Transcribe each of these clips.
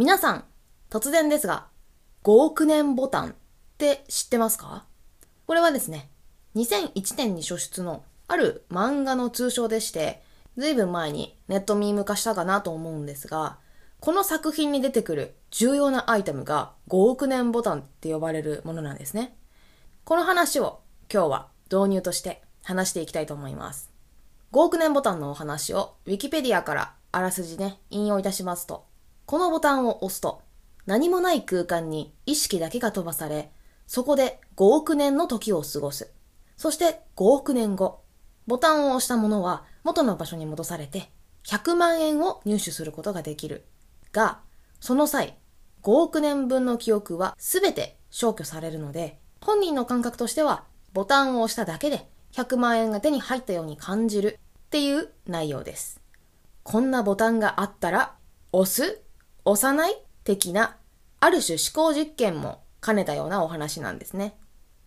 皆さん、突然ですが、5億年ボタンって知ってますか？これはですね、2001年に初出のある漫画の通称でして、ずいぶん前にネットミーム化したかなと思うんですが、この作品に出てくる重要なアイテムが5億年ボタンって呼ばれるものなんですね。この話を今日は導入として話していきたいと思います。5億年ボタンのお話を Wikipedia からあらすじね、引用いたしますと、このボタンを押すと、何もない空間に意識だけが飛ばされ、そこで5億年の時を過ごす。そして5億年後、ボタンを押したものは元の場所に戻されて、100万円を入手することができる。が、その際、5億年分の記憶は全て消去されるので、本人の感覚としては、ボタンを押しただけで100万円が手に入ったように感じるっていう内容です。こんなボタンがあったら、押す押さない的な、ある種思考実験も兼ねたようなお話なんですね。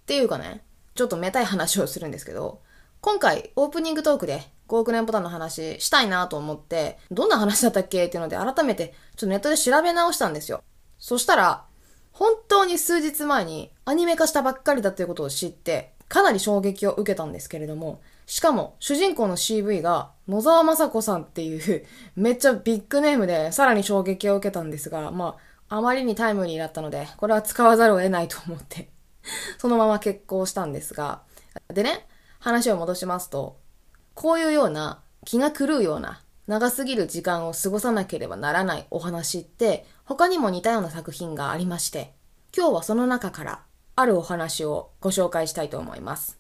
っていうかね、ちょっとめたい話をするんですけど、今回オープニングトークで5億年ボタンの話したいなと思って、どんな話だったっけっていうので改めてちょっとネットで調べ直したんですよ。そしたら、本当に数日前にアニメ化したばっかりだということを知って、かなり衝撃を受けたんですけれども、しかも、主人公の CV が野沢雅子さんっていう めっちゃビッグネームでさらに衝撃を受けたんですが、まあ、あまりにタイムリーだったので、これは使わざるを得ないと思って そのまま結婚したんですが、でね、話を戻しますと、こういうような気が狂うような長すぎる時間を過ごさなければならないお話って他にも似たような作品がありまして、今日はその中からあるお話をご紹介したいと思います。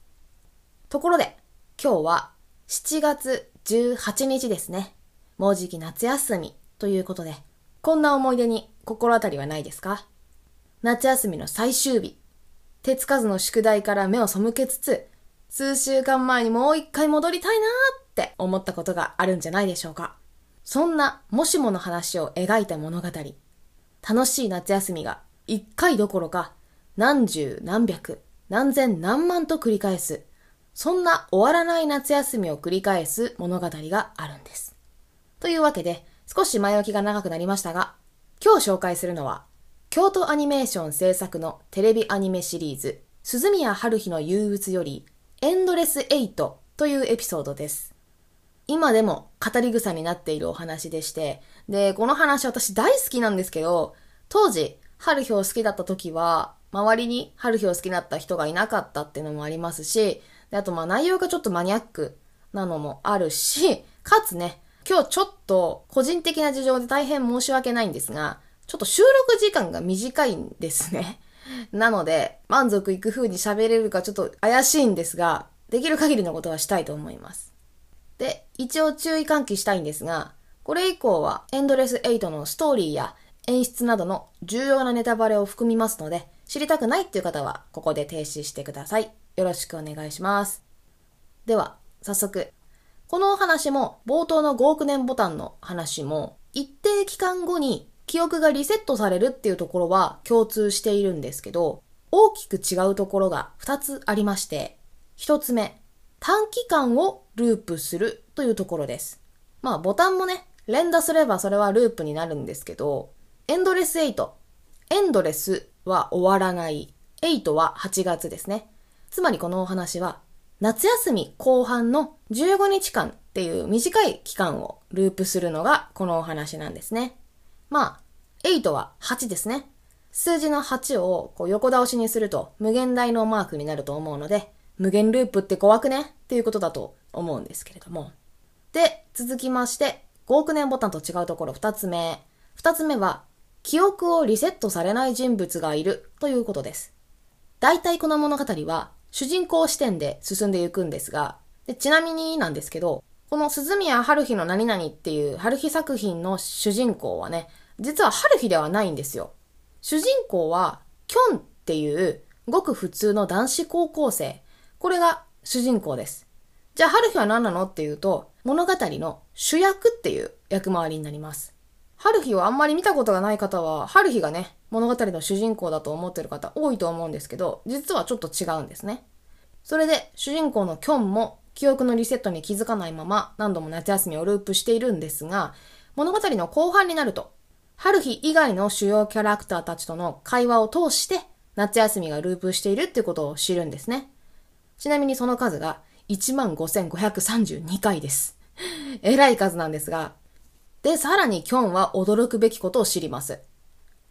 ところで、今日は7月18日ですね。もうじき夏休みということで、こんな思い出に心当たりはないですか？夏休みの最終日、手つかずの宿題から目を背けつつ、数週間前にもう一回戻りたいなーって思ったことがあるんじゃないでしょうか。そんなもしもの話を描いた物語。楽しい夏休みが一回どころか何十何百何千何万と繰り返すそんな終わらない夏休みを繰り返す物語があるんです。というわけで、少し前置きが長くなりましたが、今日紹介するのは、京都アニメーション制作のテレビアニメシリーズ、鈴宮春日の憂鬱より、エンドレスエイトというエピソードです。今でも語り草になっているお話でして、で、この話私大好きなんですけど、当時、春日を好きだった時は、周りに春日を好きだった人がいなかったっていうのもありますし、で、あとまあ内容がちょっとマニアックなのもあるし、かつね、今日ちょっと個人的な事情で大変申し訳ないんですが、ちょっと収録時間が短いんですね。なので、満足いく風に喋れるかちょっと怪しいんですが、できる限りのことはしたいと思います。で、一応注意喚起したいんですが、これ以降はエンドレス8のストーリーや演出などの重要なネタバレを含みますので、知りたくないっていう方はここで停止してください。よろしくお願いします。では、早速。このお話も、冒頭の5億年ボタンの話も、一定期間後に記憶がリセットされるっていうところは共通しているんですけど、大きく違うところが2つありまして、1つ目、短期間をループするというところです。まあ、ボタンもね、連打すればそれはループになるんですけど、エンドレス8。エンドレスは終わらない。8は8月ですね。つまりこのお話は、夏休み後半の15日間っていう短い期間をループするのがこのお話なんですね。まあ、8は8ですね。数字の8をこう横倒しにすると無限大のマークになると思うので、無限ループって怖くね？っていうことだと思うんですけれども。で、続きまして、5億年ボタンと違うところ2つ目。2つ目は、記憶をリセットされない人物がいるということです。大体この物語は主人公視点で進んでいくんですが、でちなみになんですけど、この鈴宮春日の何々っていう春日作品の主人公はね、実は春日ではないんですよ。主人公は、キョンっていうごく普通の男子高校生。これが主人公です。じゃあ春日は何なのっていうと、物語の主役っていう役回りになります。春日をあんまり見たことがない方は、春日がね、物語の主人公だと思ってる方多いと思うんですけど、実はちょっと違うんですね。それで、主人公のキョンも記憶のリセットに気づかないまま何度も夏休みをループしているんですが、物語の後半になると、春日以外の主要キャラクターたちとの会話を通して夏休みがループしているってことを知るんですね。ちなみにその数が15,532回です。えらい数なんですが。で、さらにキョンは驚くべきことを知ります。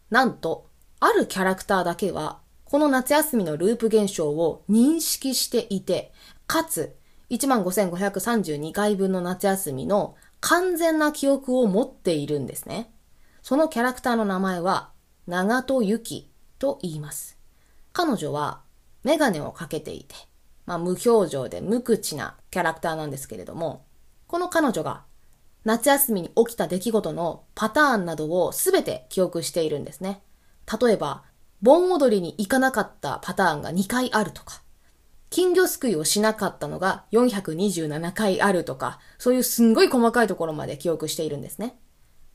なんと、あるキャラクターだけは、この夏休みのループ現象を認識していて、かつ、15,532回分の夏休みの完全な記憶を持っているんですね。そのキャラクターの名前は、長戸ゆきと言います。彼女は、メガネをかけていて、まあ、無表情で無口なキャラクターなんですけれども、この彼女が夏休みに起きた出来事のパターンなどをすべて記憶しているんですね。例えば、盆踊りに行かなかったパターンが2回あるとか、金魚すくいをしなかったのが427回あるとか、そういうすんごい細かいところまで記憶しているんですね。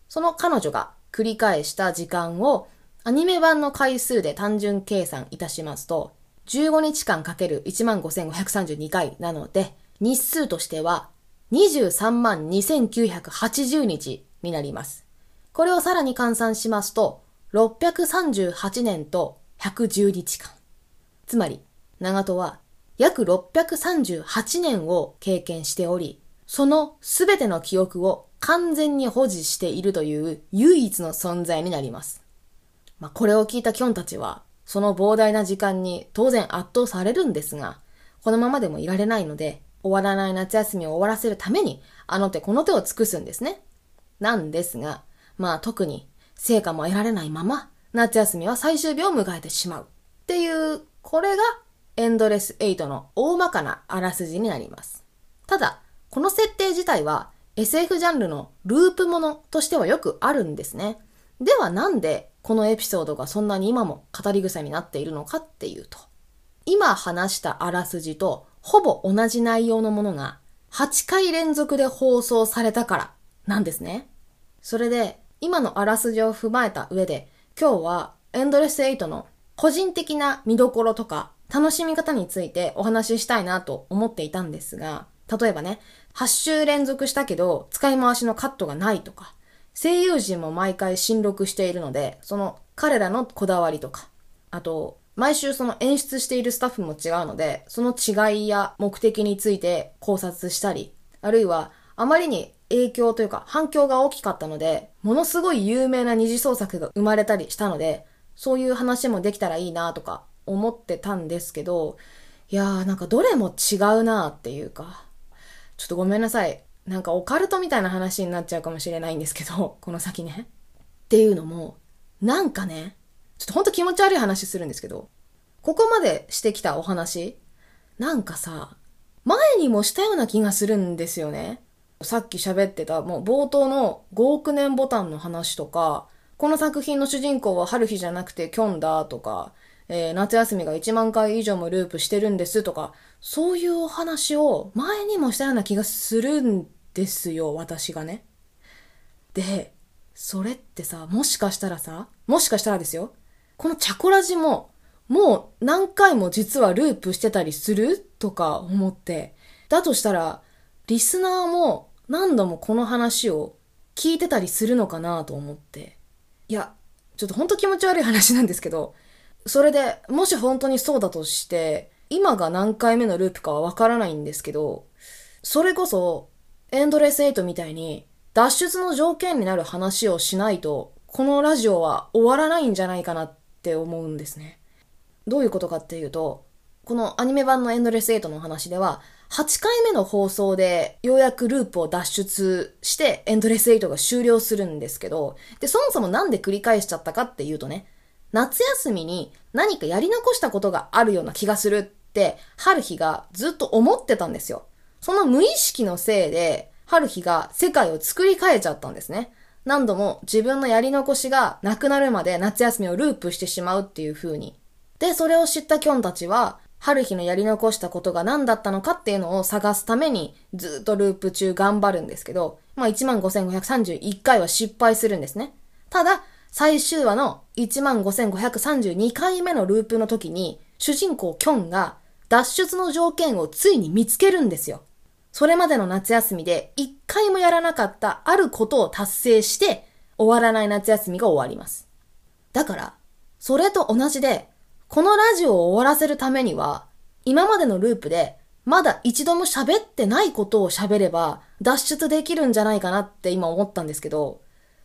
その彼女が繰り返した時間をアニメ版の回数で単純計算いたしますと、15日間かける15,532回なので、日数としては23万2980日になります。これをさらに換算しますと、638年と110日間。つまり、長門は約638年を経験しており、そのすべての記憶を完全に保持しているという唯一の存在になります。まあ、これを聞いたキョンたちは、その膨大な時間に当然圧倒されるんですが、このままでもいられないので、終わらない夏休みを終わらせるために、あの手この手を尽くすんですね。なんですが、まあ特に成果も得られないまま、夏休みは最終日を迎えてしまう。っていう、これがエンドレス8の大まかなあらすじになります。ただ、この設定自体は SF ジャンルのループものとしてはよくあるんですね。ではなんでこのエピソードがそんなに今も語り草になっているのかっていうと、今話したあらすじとほぼ同じ内容のものが8回連続で放送されたからなんですね。それで今のあらすじを踏まえた上で今日はエンドレス8の個人的な見どころとか楽しみ方についてお話ししたいなと思っていたんですが、例えばね、8週連続したけど使い回しのカットがないとか、声優陣も毎回新録しているので、その彼らのこだわりとか、あと、毎週その演出しているスタッフも違うので、その違いや目的について考察したり、あるいはあまりに影響というか反響が大きかったので、ものすごい有名な二次創作が生まれたりしたので、そういう話もできたらいいなとか思ってたんですけど、いやーなんかどれも違うなっていうか、ちょっとごめんなさい。なんかオカルトみたいな話になっちゃうかもしれないんですけど、この先ね。っていうのも、なんかね、ちょっとほんと気持ち悪い話するんですけど、ここまでしてきたお話、なんかさ、前にもしたような気がするんですよね。さっき喋ってた、もう冒頭の5億年ボタンの話とか、この作品の主人公は春日じゃなくてキョンだとか、えー、夏休みが1万回以上もループしてるんですとか、そういうお話を前にもしたような気がするんですよ、私がね。で、それってさ、もしかしたらさ、もしかしたらですよ、このチャコラジも、もう何回も実はループしてたりするとか思って、だとしたら、リスナーも何度もこの話を聞いてたりするのかなと思って。いや、ちょっとほんと気持ち悪い話なんですけど、それで、もし本当にそうだとして、今が何回目のループかはわからないんですけど、それこそ、エンドレスエイトみたいに脱出の条件になる話をしないと、このラジオは終わらないんじゃないかなっって思うんですね。どういうことかっていうと、このアニメ版のエンドレスエイトの話では、8回目の放送でようやくループを脱出してエンドレスエイトが終了するんですけど、で、そもそもなんで繰り返しちゃったかっていうとね、夏休みに何かやり残したことがあるような気がするって、春日がずっと思ってたんですよ。その無意識のせいで、春日が世界を作り変えちゃったんですね。何度も自分のやり残しがなくなるまで夏休みをループしてしまうっていう風に。で、それを知ったキョンたちは、春日のやり残したことが何だったのかっていうのを探すためにずっとループ中頑張るんですけど、まあ15,531回は失敗するんですね。ただ、最終話の15,532回目のループの時に、主人公キョンが脱出の条件をついに見つけるんですよ。それまでの夏休みで一回もやらなかったあることを達成して、終わらない夏休みが終わります。だから、それと同じで、このラジオを終わらせるためには、今までのループで、まだ一度も喋ってないことを喋れば、脱出できるんじゃないかなって今思ったんですけど、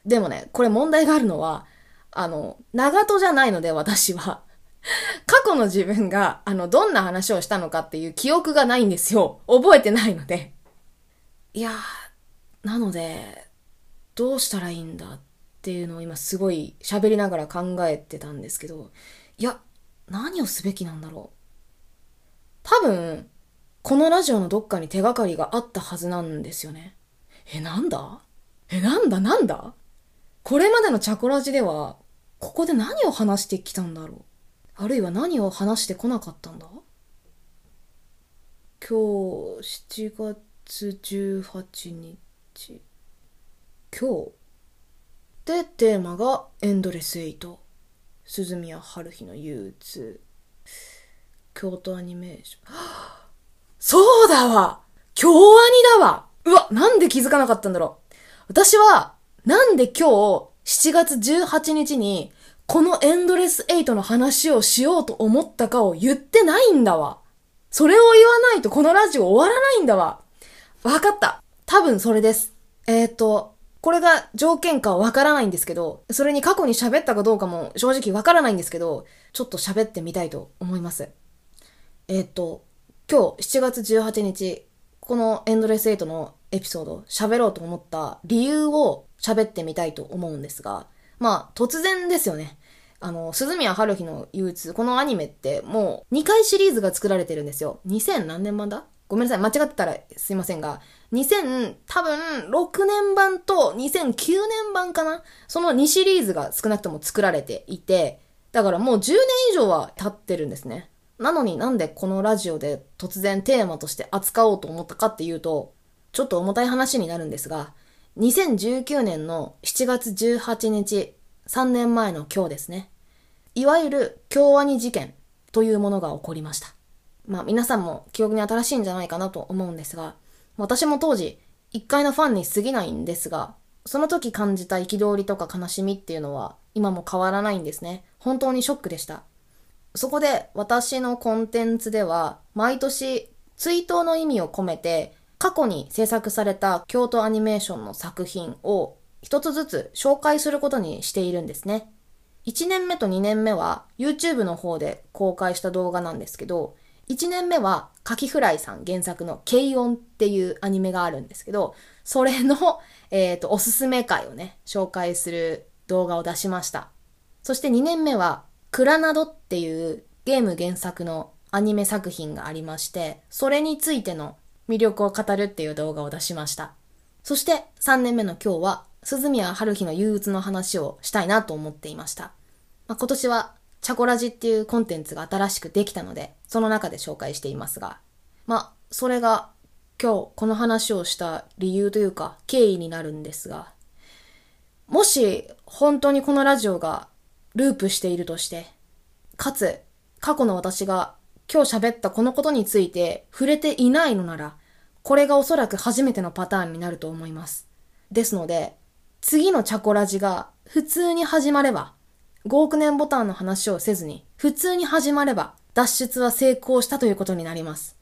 でもね、これ問題があるのは、あの、長門じゃないので私は。過去の自分が、あの、どんな話をしたのかっていう記憶がないんですよ。覚えてないので。いやー、なので、どうしたらいいんだっていうのを今すごい喋りながら考えてたんですけど、いや、何をすべきなんだろう。多分、このラジオのどっかに手がかりがあったはずなんですよね。え、なんだ？え、なんだ？なんだ？これまでのチャコラジでは、ここで何を話してきたんだろうあるいは何を話してこなかったんだ？今日7月18日。今日。でテーマがエンドレスエイト。鈴宮春日の憂鬱。京都アニメーション。そうだわ！京アニだわ！うわなんで気づかなかったんだろう。私はなんで今日7月18日にこのエンドレスエイトの話をしようと思ったかを言ってないんだわ。それを言わないとこのラジオ終わらないんだわ。わかった。多分それです。えっ、ー、と、これが条件かわからないんですけど、それに過去に喋ったかどうかも正直わからないんですけど、ちょっと喋ってみたいと思います。えっ、ー、と、今日7月18日、このエンドレスエイトのエピソード喋ろうと思った理由を喋ってみたいと思うんですが、まあ、突然ですよね。あの、鈴宮春日の憂鬱、このアニメってもう2回シリーズが作られてるんですよ。2000何年版だ？ごめんなさい、間違ってたらすいませんが、2000、多分、6年版と2009年版かな？その2シリーズが少なくとも作られていて、だからもう10年以上は経ってるんですね。なのになんでこのラジオで突然テーマとして扱おうと思ったかっていうと、ちょっと重たい話になるんですが、2019年の7月18日、3年前の今日ですね。いわゆる京アニ事件というものが起こりました。まあ皆さんも記憶に新しいんじゃないかなと思うんですが、私も当時、一回のファンに過ぎないんですが、その時感じた憤りとか悲しみっていうのは今も変わらないんですね。本当にショックでした。そこで私のコンテンツでは毎年追悼の意味を込めて過去に制作された京都アニメーションの作品を一つずつ紹介することにしているんですね。1年目と2年目は YouTube の方で公開した動画なんですけど、1年目はカキフライさん原作の軽音っていうアニメがあるんですけど、それの、えっ、ー、と、おすすめ回をね、紹介する動画を出しました。そして2年目は、クラナドっていうゲーム原作のアニメ作品がありまして、それについての魅力を語るっていう動画を出しました。そして3年目の今日は、鈴宮春日の憂鬱の話をしたいなと思っていました。まあ、今年は、チャコラジっていうコンテンツが新しくできたので、その中で紹介していますが、まあ、それが今日この話をした理由というか経緯になるんですが、もし本当にこのラジオがループしているとして、かつ過去の私が今日喋ったこのことについて触れていないのなら、これがおそらく初めてのパターンになると思います。ですので、次のチャコラジが普通に始まれば、5億年ボタンの話をせずに、普通に始まれば、脱出は成功したということになります。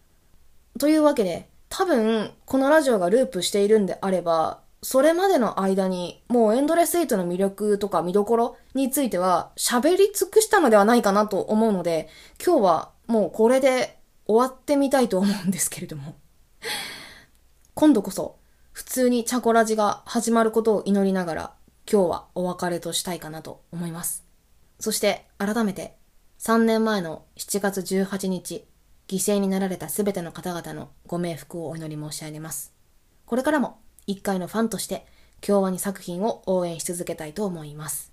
というわけで、多分、このラジオがループしているんであれば、それまでの間に、もうエンドレスエイトの魅力とか見どころについては喋り尽くしたのではないかなと思うので、今日はもうこれで終わってみたいと思うんですけれども。今度こそ普通にチャコラジが始まることを祈りながら今日はお別れとしたいかなと思います。そして改めて3年前の7月18日犠牲になられた全ての方々のご冥福をお祈り申し上げます。これからも一回のファンとして京アニ作品を応援し続けたいと思います。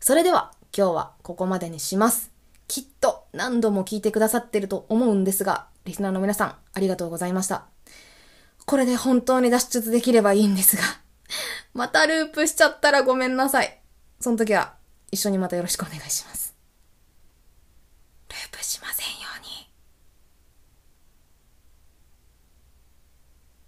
それでは今日はここまでにします。きっと何度も聞いてくださってると思うんですが、リスナーの皆さん、ありがとうございました。これで本当に脱出できればいいんですが、またループしちゃったらごめんなさい。その時は一緒にまたよろしくお願いします。ループしません。